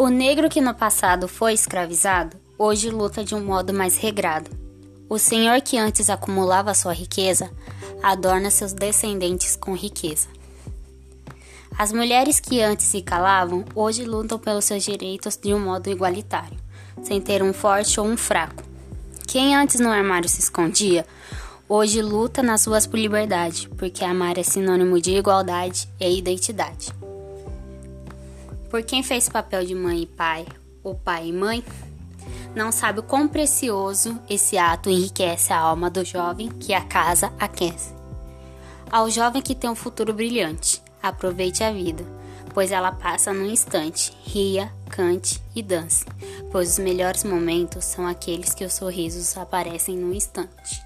O negro que no passado foi escravizado, hoje luta de um modo mais regrado. O senhor que antes acumulava sua riqueza, adorna seus descendentes com riqueza. As mulheres que antes se calavam, hoje lutam pelos seus direitos de um modo igualitário, sem ter um forte ou um fraco. Quem antes no armário se escondia, hoje luta nas ruas por liberdade, porque amar é sinônimo de igualdade e identidade. Por quem fez papel de mãe e pai, ou pai e mãe, não sabe o quão precioso esse ato enriquece a alma do jovem que a casa aquece. Ao jovem que tem um futuro brilhante, aproveite a vida, pois ela passa num instante. Ria, cante e dance, pois os melhores momentos são aqueles que os sorrisos aparecem num instante.